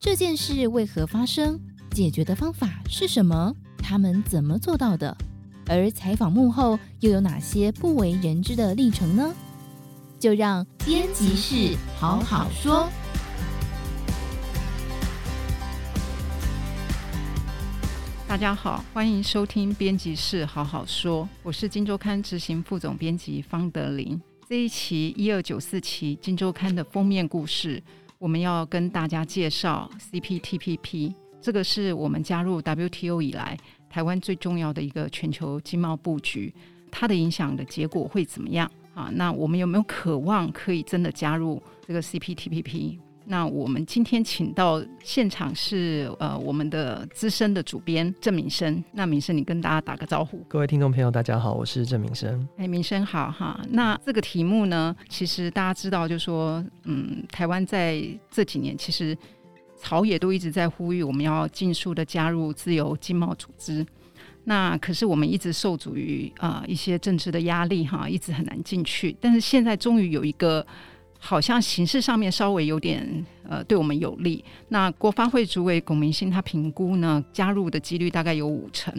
这件事为何发生？解决的方法是什么？他们怎么做到的？而采访幕后又有哪些不为人知的历程呢？就让编辑室好好说。大家好，欢迎收听编辑室好好说，我是金周刊执行副总编辑方德林。这一期一二九四期金周刊的封面故事，我们要跟大家介绍 CPTPP，这个是我们加入 WTO 以来台湾最重要的一个全球经贸布局，它的影响的结果会怎么样啊？那我们有没有渴望可以真的加入这个 CPTPP？那我们今天请到现场是呃我们的资深的主编郑敏生。那敏生，你跟大家打个招呼。各位听众朋友，大家好，我是郑敏生。哎，敏生好哈。那这个题目呢，其实大家知道，就是说，嗯，台湾在这几年其实朝野都一直在呼吁，我们要尽速的加入自由经贸组织。那可是我们一直受阻于啊、呃、一些政治的压力哈，一直很难进去。但是现在终于有一个。好像形式上面稍微有点呃对我们有利。那国发会主委龚明鑫他评估呢，加入的几率大概有五成。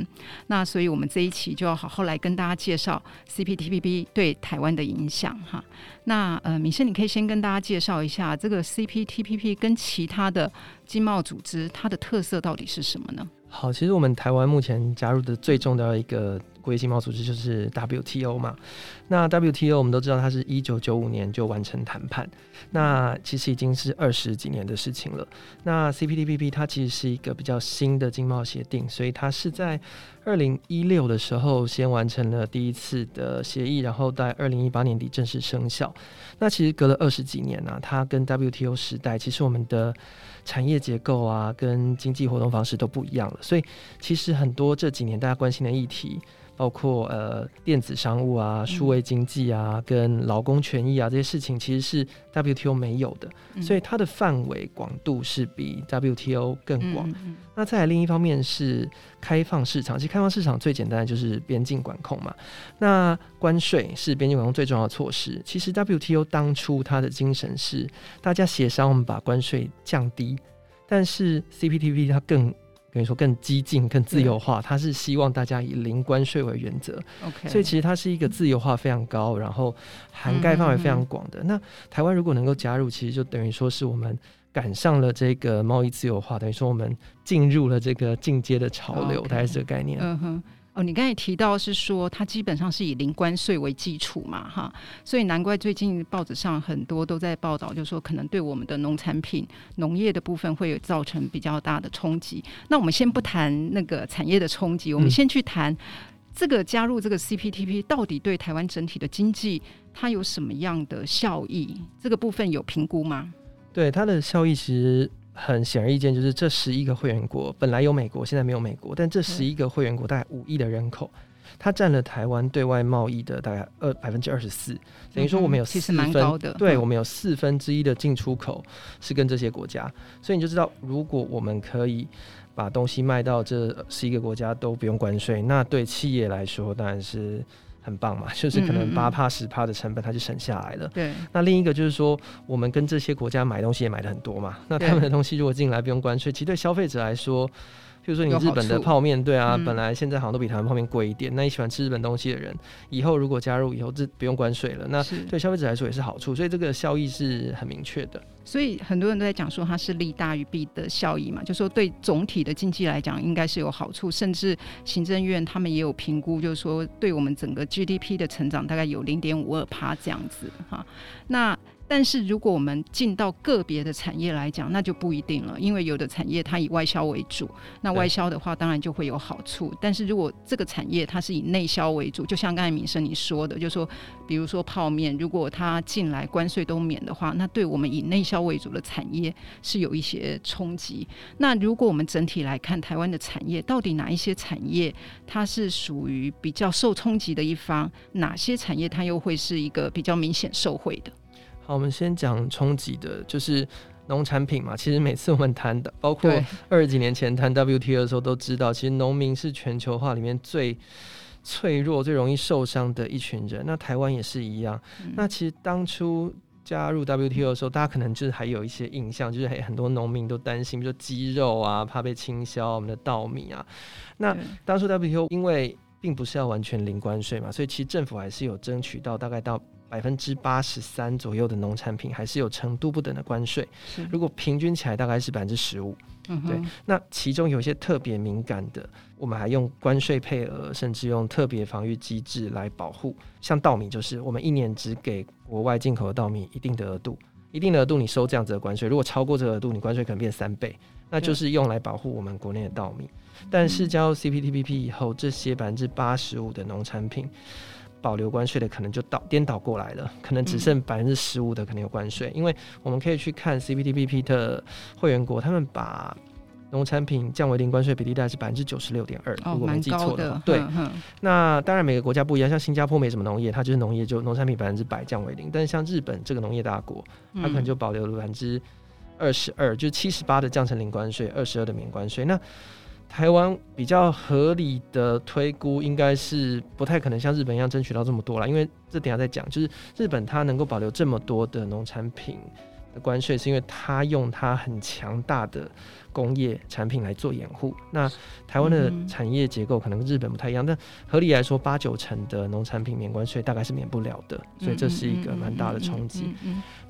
那所以我们这一期就要好好来跟大家介绍 CPTPP 对台湾的影响哈。那呃，敏生你可以先跟大家介绍一下这个 CPTPP 跟其他的经贸组织它的特色到底是什么呢？好，其实我们台湾目前加入的最重要的一个国际经贸组织就是 WTO 嘛。那 WTO 我们都知道，它是一九九五年就完成谈判，那其实已经是二十几年的事情了。那 CPTPP 它其实是一个比较新的经贸协定，所以它是在二零一六的时候先完成了第一次的协议，然后在二零一八年底正式生效。那其实隔了二十几年呢、它跟 WTO 时代，其实我们的产业结构啊，跟经济活动方式都不一样了。所以其实很多这几年大家关心的议题。包括呃电子商务啊、数位经济啊、嗯、跟劳工权益啊这些事情，其实是 WTO 没有的，嗯、所以它的范围广度是比 WTO 更广。那再来另一方面是开放市场，其实开放市场最简单的就是边境管控嘛。那关税是边境管控最重要的措施。其实 WTO 当初它的精神是大家协商，我们把关税降低，但是 CPTPP 它更。跟你说更激进、更自由化，它是希望大家以零关税为原则。OK，所以其实它是一个自由化非常高，然后涵盖范围非常广的。嗯嗯嗯，那台湾如果能够加入，其实就等于说是我们赶上了这个贸易自由化，等于说我们进入了这个进阶的潮流，大概是这个概念。嗯哼。哦，你刚才提到是说它基本上是以零关税为基础嘛，哈，所以难怪最近报纸上很多都在报道，就是说可能对我们的农产品、农业的部分会有造成比较大的冲击。那我们先不谈那个产业的冲击，我们先去谈这个加入这个 CPTPP 到底对台湾整体的经济它有什么样的效益？这个部分有评估吗？对它的效益其实。很显而易见，就是这十一个会员国本来有美国，现在没有美国，但这十一个会员国大概五亿的人口，它占了台湾对外贸易的大概二百分之二十四，等于说我们有四分，嗯、高的对，我们有四分之一的进出口是跟这些国家，所以你就知道，如果我们可以把东西卖到这十一个国家都不用关税，那对企业来说当然是。很棒嘛，就是可能八帕十帕的成本，它就省下来了。对、那另一个就是说，我们跟这些国家买东西也买的很多嘛，那他们的东西如果进来不用关税，其实对消费者来说。比如说你日本的泡面，对啊，嗯、本来现在好像都比台湾泡面贵一点。那你喜欢吃日本东西的人，以后如果加入以后，这不用关税了，那对消费者来说也是好处。所以这个效益是很明确的。所以很多人都在讲说它是利大于弊的效益嘛，就说对总体的经济来讲应该是有好处。甚至行政院他们也有评估，就是说对我们整个 GDP 的成长大概有零点五二趴这样子哈。那但是如果我们进到个别的产业来讲，那就不一定了，因为有的产业它以外销为主，那外销的话当然就会有好处。但是如果这个产业它是以内销为主，就像刚才敏生你说的，就说，比如说泡面，如果它进来关税都免的话，那对我们以内销为主的产业是有一些冲击。那如果我们整体来看台湾的产业，到底哪一些产业它是属于比较受冲击的一方，哪些产业它又会是一个比较明显受惠的？好，我们先讲冲击的，就是农产品嘛。其实每次我们谈的，包括二十几年前谈 WTO 的时候，都知道，其实农民是全球化里面最脆弱、最容易受伤的一群人。那台湾也是一样。嗯、那其实当初加入 WTO 的时候，大家可能就是还有一些印象，就是很多农民都担心，比如说鸡肉啊，怕被倾销，我们的稻米啊。那当初 WTO 因为并不是要完全零关税嘛，所以其实政府还是有争取到大概到百分之八十三左右的农产品还是有程度不等的关税。如果平均起来大概是百分之十五。对，那其中有一些特别敏感的，我们还用关税配额，甚至用特别防御机制来保护。像稻米，就是我们一年只给国外进口的稻米一定的额度，一定的额度你收这样子的关税，如果超过这个额度，你关税可能变三倍，那就是用来保护我们国内的稻米。但是加入 CPTPP 以后，这些百分之八十五的农产品保留关税的，可能就倒颠倒过来了，可能只剩百分之十五的可能有关税。因为我们可以去看 CPTPP 的会员国，他们把农产品降为零关税比例大概是百分之九十六点二，如果没记错的话。对，那当然每个国家不一样，像新加坡没什么农业，它就是农业就农产品百分之百降为零。但是像日本这个农业大国，它可能就保留了百分之二十二，就七十八的降成零关税，二十二的免关税。那台湾比较合理的推估，应该是不太可能像日本一样争取到这么多了，因为这等下再讲。就是日本它能够保留这么多的农产品的关税，是因为它用它很强大的工业产品来做掩护。那台湾的产业结构可能跟日本不太一样，但合理来说，八九成的农产品免关税大概是免不了的，所以这是一个蛮大的冲击。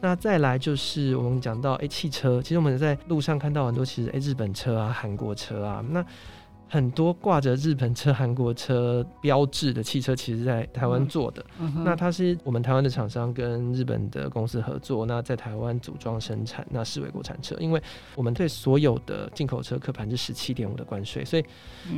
那再来就是我们讲到，诶、欸，汽车，其实我们在路上看到很多，其实诶、欸，日本车啊，韩国车啊，那。很多挂着日本车、韩国车标志的汽车，其实在台湾做的。嗯嗯、那它是我们台湾的厂商跟日本的公司合作，那在台湾组装生产，那视为国产车。因为我们对所有的进口车课百分之十七点五的关税，所以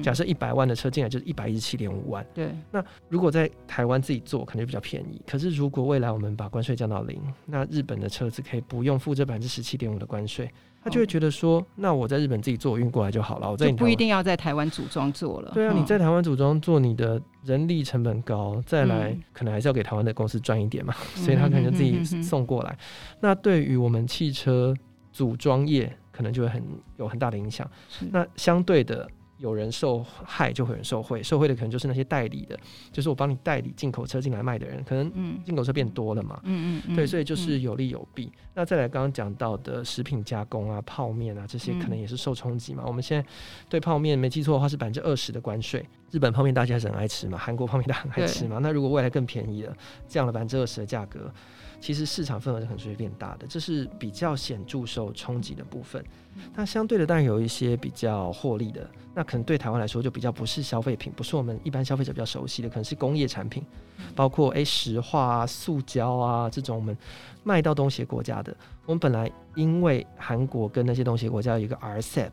假设一百万的车进来就是一百一十七点五万。对。那如果在台湾自己做，可能就比较便宜。可是如果未来我们把关税降到零，那日本的车子可以不用付这百分之十七点五的关税。他就会觉得说，那我在日本自己做，运过来就好了。我在不一定要在台湾组装做了。对啊，你在台湾组装做，你的人力成本高，再来可能还是要给台湾的公司赚一点嘛，所以他可能就自己送过来。那对于我们汽车组装业，可能就会很有很大的影响。那相对的。有人受害，就会有人受贿。受贿的可能就是那些代理的，就是我帮你代理进口车进来卖的人，可能进口车变多了嘛。嗯嗯，嗯对，所以就是有利有弊。嗯、那再来刚刚讲到的食品加工啊、泡面啊这些，可能也是受冲击嘛。嗯、我们现在对泡面没记错的话是百分之二十的关税。日本泡面大家还是很爱吃嘛，韩国泡面大家很爱吃嘛。那如果未来更便宜了，降了百分之二十的价格。其实市场份额是可能会变大的，这是比较显著受冲击的部分。那相对的，当然有一些比较获利的，那可能对台湾来说就比较不是消费品，不是我们一般消费者比较熟悉的，可能是工业产品，包括诶石化啊、塑胶啊这种我们卖到东协国家的。我们本来因为韩国跟那些东协国家有一个 RCEP，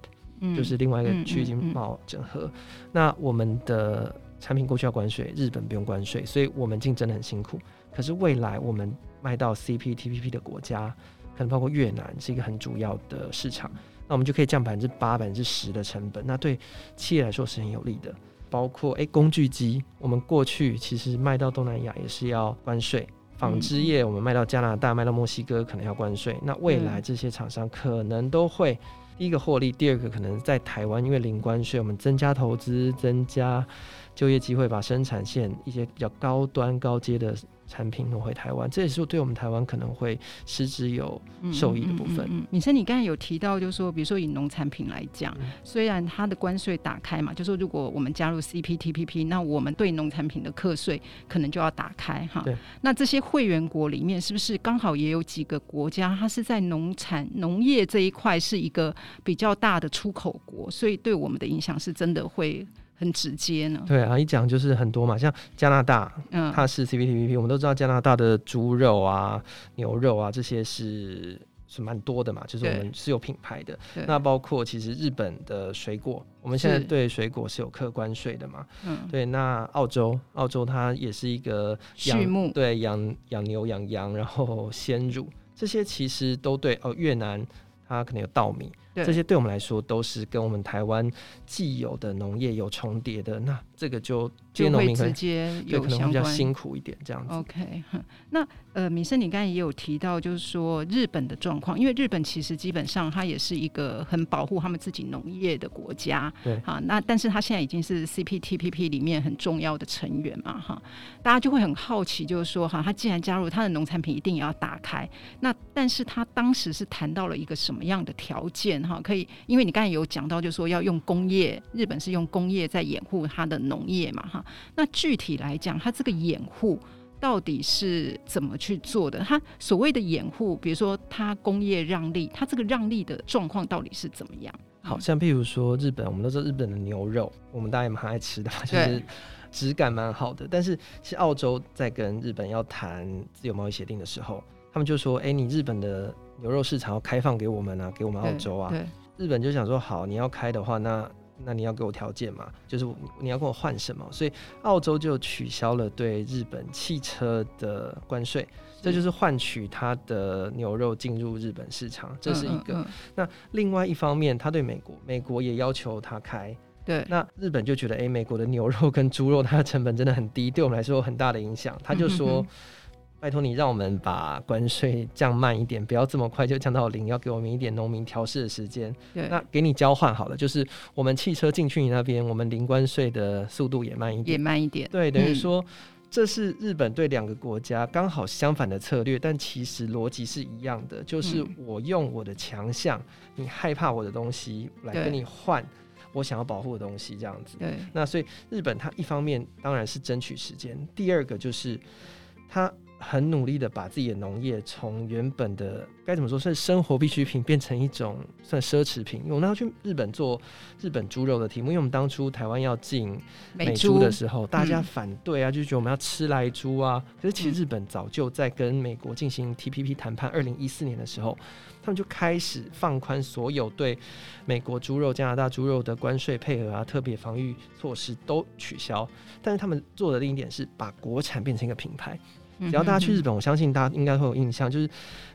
就是另外一个区域经贸整合，那我们的产品过去要关税，日本不用关税，所以我们竞争的很辛苦。可是未来我们卖到 CPTPP 的国家，可能包括越南是一个很主要的市场，那我们就可以降百分之八、百分之十的成本，那对企业来说是很有利的。包括诶、欸、工具机，我们过去其实卖到东南亚也是要关税；纺织业我们卖到加拿大、卖到墨西哥可能要关税。那未来这些厂商可能都会第一个获利，第二个可能在台湾因为零关税，我们增加投资、增加就业机会，把生产线一些比较高端、高阶的。产品挪回台湾，这也是对我们台湾可能会实质有受益的部分。敏生，你刚才有提到，就是说，比如说以农产品来讲，嗯、虽然它的关税打开嘛，就是说如果我们加入 CPTPP，那我们对农产品的课税可能就要打开哈。对。那这些会员国里面，是不是刚好也有几个国家，它是在农产农业这一块是一个比较大的出口国，所以对我们的影响是真的会。很直接呢？对啊，一讲就是很多嘛，像加拿大，嗯，它是 CPTPP，我们都知道加拿大的猪肉啊、牛肉啊这些是是蛮多的嘛，就是我们是有品牌的。那包括其实日本的水果，我们现在对水果是有客关税的嘛。嗯，对。那澳洲，澳洲它也是一个畜牧，对，养养牛、养羊，然后鲜乳这些其实都对。哦，越南它可能有稻米。这些对我们来说都是跟我们台湾既有的农业有重叠的。那这个就就会直接有可能比较辛苦一点这样子。OK，那呃，米生，你刚才也有提到，就是说日本的状况，因为日本其实基本上它也是一个很保护他们自己农业的国家，对啊，那但是它现在已经是 CPTPP 里面很重要的成员嘛，哈，大家就会很好奇，就是说哈，它既然加入，它的农产品一定也要打开，那但是它当时是谈到了一个什么样的条件哈？可以，因为你刚才有讲到，就是说要用工业，日本是用工业在掩护它的。农业嘛，哈，那具体来讲，它这个掩护到底是怎么去做的？它所谓的掩护，比如说它工业让利，它这个让利的状况到底是怎么样？好像譬如说日本，我们都知道日本的牛肉，我们大家也蛮爱吃的，就是质感蛮好的。但是其实澳洲在跟日本要谈自由贸易协定的时候，他们就说：“哎、欸，你日本的牛肉市场要开放给我们啊，给我们澳洲啊。”日本就想说：“好，你要开的话，那。”那你要给我条件嘛？就是你要跟我换什么？所以澳洲就取消了对日本汽车的关税，这就是换取它的牛肉进入日本市场，这是一个。那另外一方面，他对美国，美国也要求他开。对。那日本就觉得，哎，美国的牛肉跟猪肉它的成本真的很低，对我们来说有很大的影响。他就说。拜托你，让我们把关税降慢一点，不要这么快就降到零，要给我们一点农民调试的时间。对，那给你交换好了，就是我们汽车进去你那边，我们零关税的速度也慢一点，也慢一点。对，等于说、嗯、这是日本对两个国家刚好相反的策略，但其实逻辑是一样的，就是我用我的强项，你害怕我的东西来跟你换我想要保护的东西，这样子。对，那所以日本它一方面当然是争取时间，第二个就是它。很努力的把自己的农业从原本的该怎么说，算生活必需品，变成一种算奢侈品。我们要去日本做日本猪肉的题目，因为我们当初台湾要进美猪的时候，大家反对啊，就觉得我们要吃来猪啊。可是其实日本早就在跟美国进行 TPP 谈判，二零一四年的时候，他们就开始放宽所有对美国猪肉、加拿大猪肉的关税配额啊、特别防御措施都取消。但是他们做的另一点是把国产变成一个品牌。只要大家去日本，我相信大家应该会有印象，就是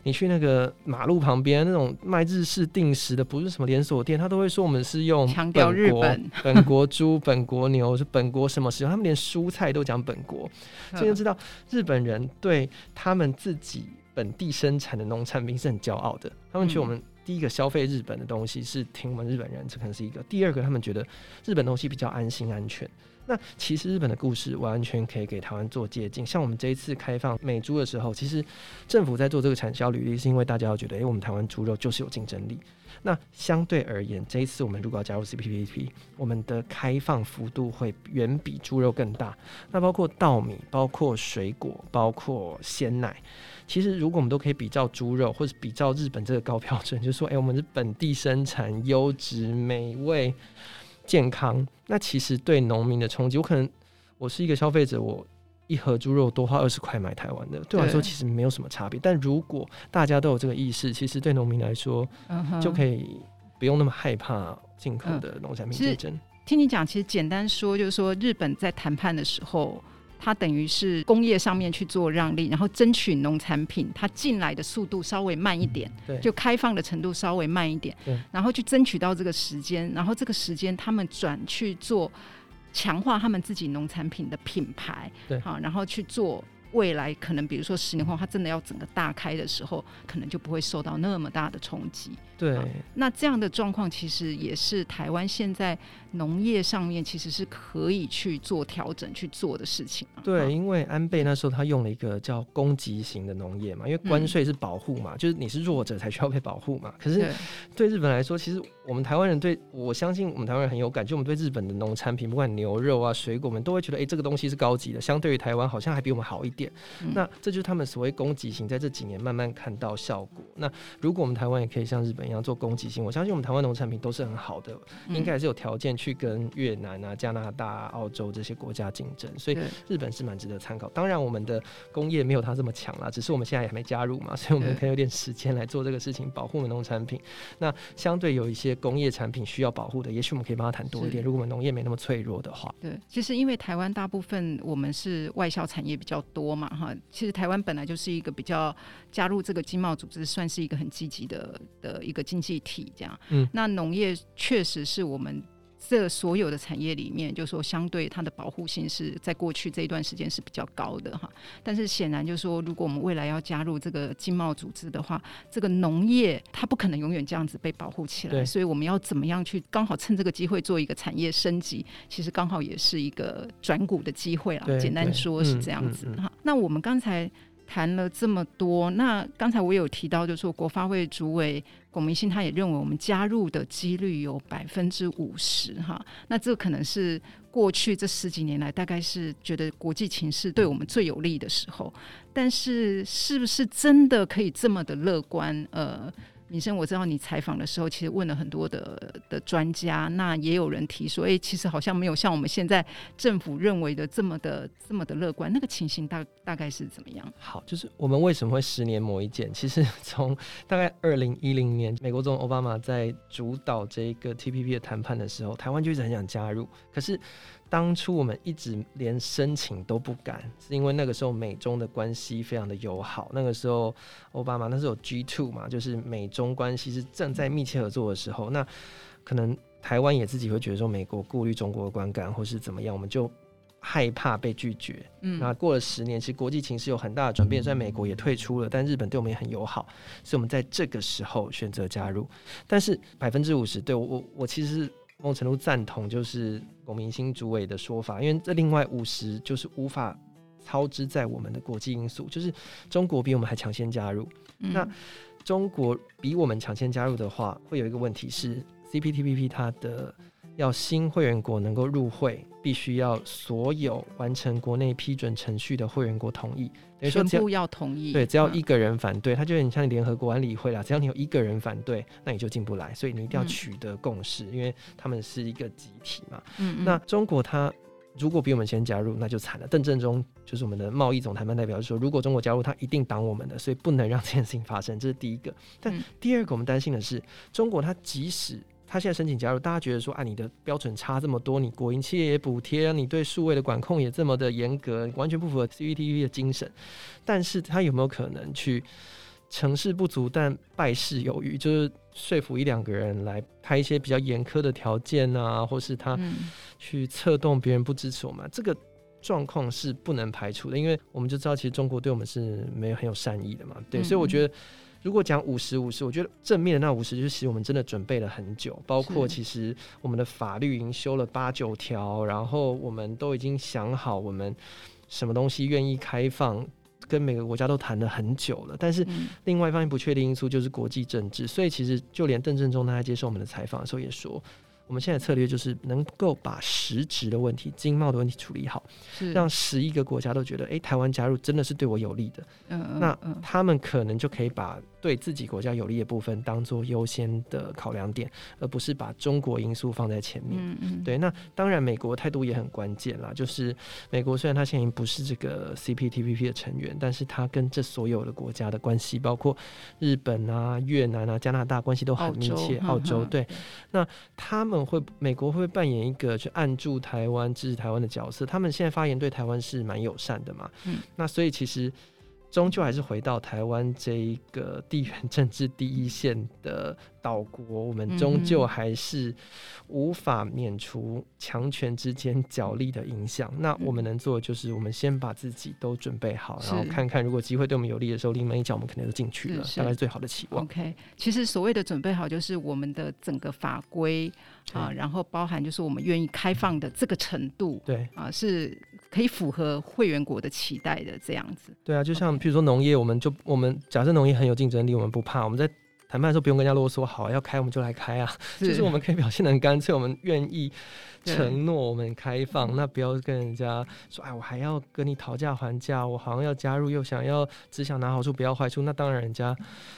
你去那个马路旁边那种卖日式定食的，不是什么连锁店，他都会说我们是用强调日本本国猪、本国牛，是本国什么食用，他们连蔬菜都讲本国，所以就知道日本人对他们自己本地生产的农产品是很骄傲的。他们觉得我们第一个消费日本的东西是听我们日本人，这可能是一个；第二个，他们觉得日本东西比较安心安全。那其实日本的故事完全可以给台湾做借鉴。像我们这一次开放美猪的时候，其实政府在做这个产销履历，是因为大家要觉得，诶，我们台湾猪肉就是有竞争力。那相对而言，这一次我们如果要加入 CPTPP，我们的开放幅度会远比猪肉更大。那包括稻米、包括水果、包括鲜奶，其实如果我们都可以比照猪肉，或者比照日本这个高标准，就说，诶，我们是本地生产、优质、美味。健康，那其实对农民的冲击，我可能我是一个消费者，我一盒猪肉多花二十块买台湾的，对我来说其实没有什么差别。但如果大家都有这个意识，其实对农民来说，就可以不用那么害怕进口的农产品竞争。听你讲，其实简单说就是说，日本在谈判的时候。它等于是工业上面去做让利，然后争取农产品它进来的速度稍微慢一点，对，就开放的程度稍微慢一点，对，然后去争取到这个时间，然后这个时间他们转去做强化他们自己农产品的品牌，对，好，然后去做。未来可能，比如说十年后，它真的要整个大开的时候，可能就不会受到那么大的冲击。对，那这样的状况其实也是台湾现在农业上面其实是可以去做调整去做的事情。对，因为安倍那时候他用了一个叫攻击型的农业嘛，因为关税是保护嘛，嗯，就是你是弱者才需要被保护嘛。可是对日本来说，其实我们台湾人对我相信我们台湾人很有感，就我们对日本的农产品，不管牛肉啊、水果，我们都会觉得，哎、欸，这个东西是高级的，相对于台湾好像还比我们好一点。嗯、那这就是他们所谓供给型，在这几年慢慢看到效果。那如果我们台湾也可以像日本一样做供给型，我相信我们台湾农产品都是很好的，嗯、应该还是有条件去跟越南啊、加拿大、澳洲这些国家竞争。所以日本是蛮值得参考。当然，我们的工业没有它这么强啦，只是我们现在也还没加入嘛，所以我们可以有点时间来做这个事情，保护我们农产品。那相对有一些工业产品需要保护的，也许我们可以帮他谈多一点。如果我们农业没那么脆弱的话，对，其实因为台湾大部分我们是外销产业比较多。多嘛，哈，其实台湾本来就是一个比较加入这个经贸组织，算是一个很积极的的一个经济体，这样。嗯，那农业确实是我们。这所有的产业里面，就是说相对它的保护性是在过去这一段时间是比较高的哈。但是显然就是说，如果我们未来要加入这个经贸组织的话，这个农业它不可能永远这样子被保护起来。对所以我们要怎么样去刚好趁这个机会做一个产业升级？其实刚好也是一个转股的机会啦。对简单说是这样子哈。那我们刚才。谈了这么多，那刚才我有提到，就是说国发会主委龚明鑫，他也认为我们加入的几率有百分之五十哈。那这可能是过去这十几年来，大概是觉得国际情势对我们最有利的时候。但是，是不是真的可以这么的乐观？呃。敏生，我知道你采访的时候，其实问了很多的的专家，那也有人提说，哎、其实好像没有像我们现在政府认为的这么的这么的乐观。那个情形大大概是怎么样？好，就是我们为什么会十年磨一剑？其实从大概二零一零年，美国总统奥巴马在主导这个 TPP 的谈判的时候，台湾就一直很想加入，可是。当初我们一直连申请都不敢，是因为那个时候美中的关系非常的友好。那个时候奥巴马那时候有 G two 嘛，就是美中关系是正在密切合作的时候。那可能台湾也自己会觉得说，美国顾虑中国的观感或是怎么样，我们就害怕被拒绝。嗯，那过了十年，其实国际情势有很大的转变，虽然美国也退出了，但日本对我们也很友好，所以我们在这个时候选择加入。但是百分之五十，对我我我其实是。某种程度赞同就是龚明星主委的说法，因为这另外五十就是无法操之在我们的国际因素，就是中国比我们还抢先加入。嗯、那中国比我们抢先加入的话，会有一个问题是 CPTPP 它的。要新会员国能够入会，必须要所有完成国内批准程序的会员国同意，等于说全部要同意。对，只要一个人反对，他就很像联合国安理会啦，只要你有一个人反对，那你就进不来。所以你一定要取得共识，嗯、因为他们是一个集体嘛。嗯嗯。那中国他如果比我们先加入，那就惨了。邓正中就是我们的贸易总谈判代表，就说如果中国加入，他一定挡我们的，所以不能让这件事情发生。这是第一个。但第二个，我们担心的是，中国它即使他现在申请加入，大家觉得说啊，你的标准差这么多，你国营企业也补贴，你对数位的管控也这么的严格，完全不符合 CPTPP 的精神。但是他有没有可能去成事不足但败事有余，就是说服一两个人来开一些比较严苛的条件啊，或是他去策动别人不支持我们，这个状况是不能排除的，因为我们就知道其实中国对我们是没有很有善意的嘛。对，所以我觉得。如果讲五十五十，我觉得正面的那五十就是其实我们真的准备了很久，包括其实我们的法律已经修了八九条，然后我们都已经想好我们什么东西愿意开放，跟每个国家都谈了很久了。但是另外一方面不确定因素就是国际政治，所以其实就连邓正中他在接受我们的采访的时候也说。我们现在策略就是能够把实质的问题、经贸的问题处理好，让十一个国家都觉得，哎，台湾加入真的是对我有利的。嗯嗯，那他们可能就可以把对自己国家有利的部分当做优先的考量点，而不是把中国因素放在前面。嗯嗯，对。那当然，美国态度也很关键啦。就是美国虽然他现在已经不是这个 CPTPP 的成员，但是他跟这所有的国家的关系，包括日本啊、越南啊、加拿大关系都很密切。澳洲，澳洲对。那他们。会美国会扮演一个去按住台湾、支持台湾的角色。他们现在发言对台湾是蛮友善的嘛？嗯，那所以其实。终究还是回到台湾这一个地缘政治第一线的岛国，我们终究还是无法免除强权之间角力的影响。那我们能做的就是，我们先把自己都准备好，然后看看如果机会对我们有利的时候，临门一脚我们肯定就进去了，大概是最好的期望。OK，其实所谓的准备好，就是我们的整个法规啊，然后包含就是我们愿意开放的这个程度，对啊，是可以符合会员国的期待的这样子。对啊，就像。比如说农业，我们就我们假设农业很有竞争力，我们不怕。我们在谈判的时候不用跟人家啰嗦，好要开我们就来开啊。是就是我们可以表现的很干脆，我们愿意承诺我们开放，那不要跟人家说，哎，我还要跟你讨价还价，我好像要加入又想要只想拿好处不要坏处，那当然人家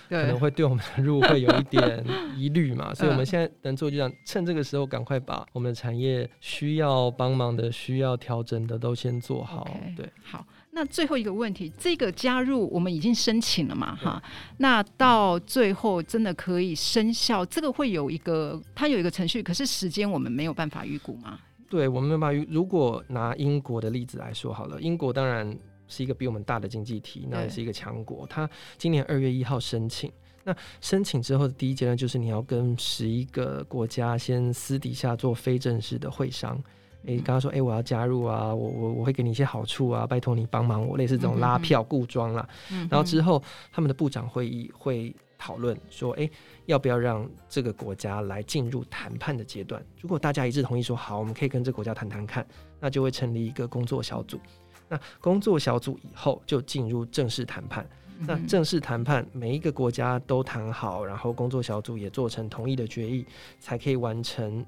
可能会对我们的入会有一点疑虑嘛。所以我们现在能做就这样，趁这个时候赶快把我们的产业需要帮忙的、需要调整的都先做好。Okay, 对，好。那最后一个问题，这个加入我们已经申请了嘛？哈，那到最后真的可以生效，这个会有一个，它有一个程序，可是时间我们没有办法预估吗？对，我们没有办法预。如果拿英国的例子来说好了，英国当然是一个比我们大的经济体，那也是一个强国。它今年二月一号申请，那申请之后的第一阶段就是你要跟十一个国家先私底下做非正式的会商。诶、欸，刚刚说，诶、欸，我要加入啊，我我我会给你一些好处啊，拜托你帮忙我，类似这种拉票固装啦。然后之后他们的部长会议会讨论说，诶、欸，要不要让这个国家来进入谈判的阶段？如果大家一致同意说好，我们可以跟这个国家谈谈看，那就会成立一个工作小组。那工作小组以后就进入正式谈判。嗯、那正式谈判，每一个国家都谈好，然后工作小组也做成同意的决议，才可以完成。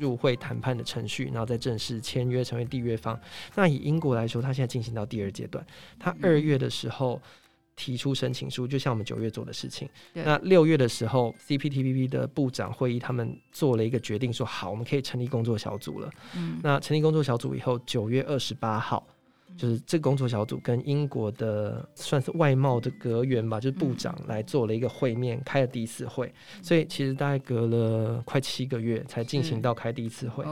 入会谈判的程序，然后再正式签约成为缔约方。那以英国来说，他现在进行到第二阶段。他二月的时候提出申请书，就像我们九月做的事情。那六月的时候，CPTPP 的部长会议他们做了一个决定，说好，我们可以成立工作小组了。嗯。那成立工作小组以后，九月二十八号。就是这个工作小组跟英国的算是外贸的阁员吧，就是部长来做了一个会面，嗯、开了第一次会，所以其实大概隔了快七个月才进行到开第一次会。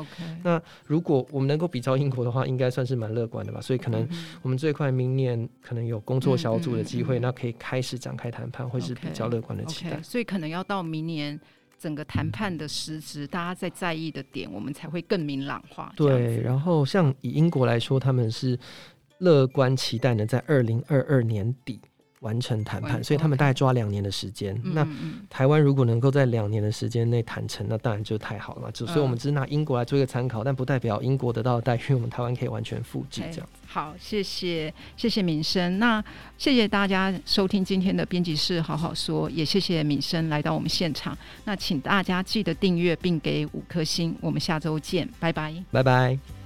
那如果我们能够比照英国的话，应该算是蛮乐观的吧。所以可能我们最快明年可能有工作小组的机会，那可以开始展开谈判，会是比较乐观的期待。Okay, 所以可能要到明年整个谈判的实质，大家在在意的点，我们才会更明朗化。对，然后像以英国来说，他们是。乐观期待呢，在二零二二年底完成谈判，所以他们大概抓两年的时间。嗯、那台湾如果能够在两年的时间内谈成，那当然就太好了嘛。就所以我们只拿英国来做一个参考，但不代表英国得到的待遇，我们台湾可以完全复制这样。好，谢谢谢谢敏生，那谢谢大家收听今天的编辑室好好说，也谢谢敏生来到我们现场。那请大家记得订阅并给五颗星，我们下周见，拜拜，拜拜。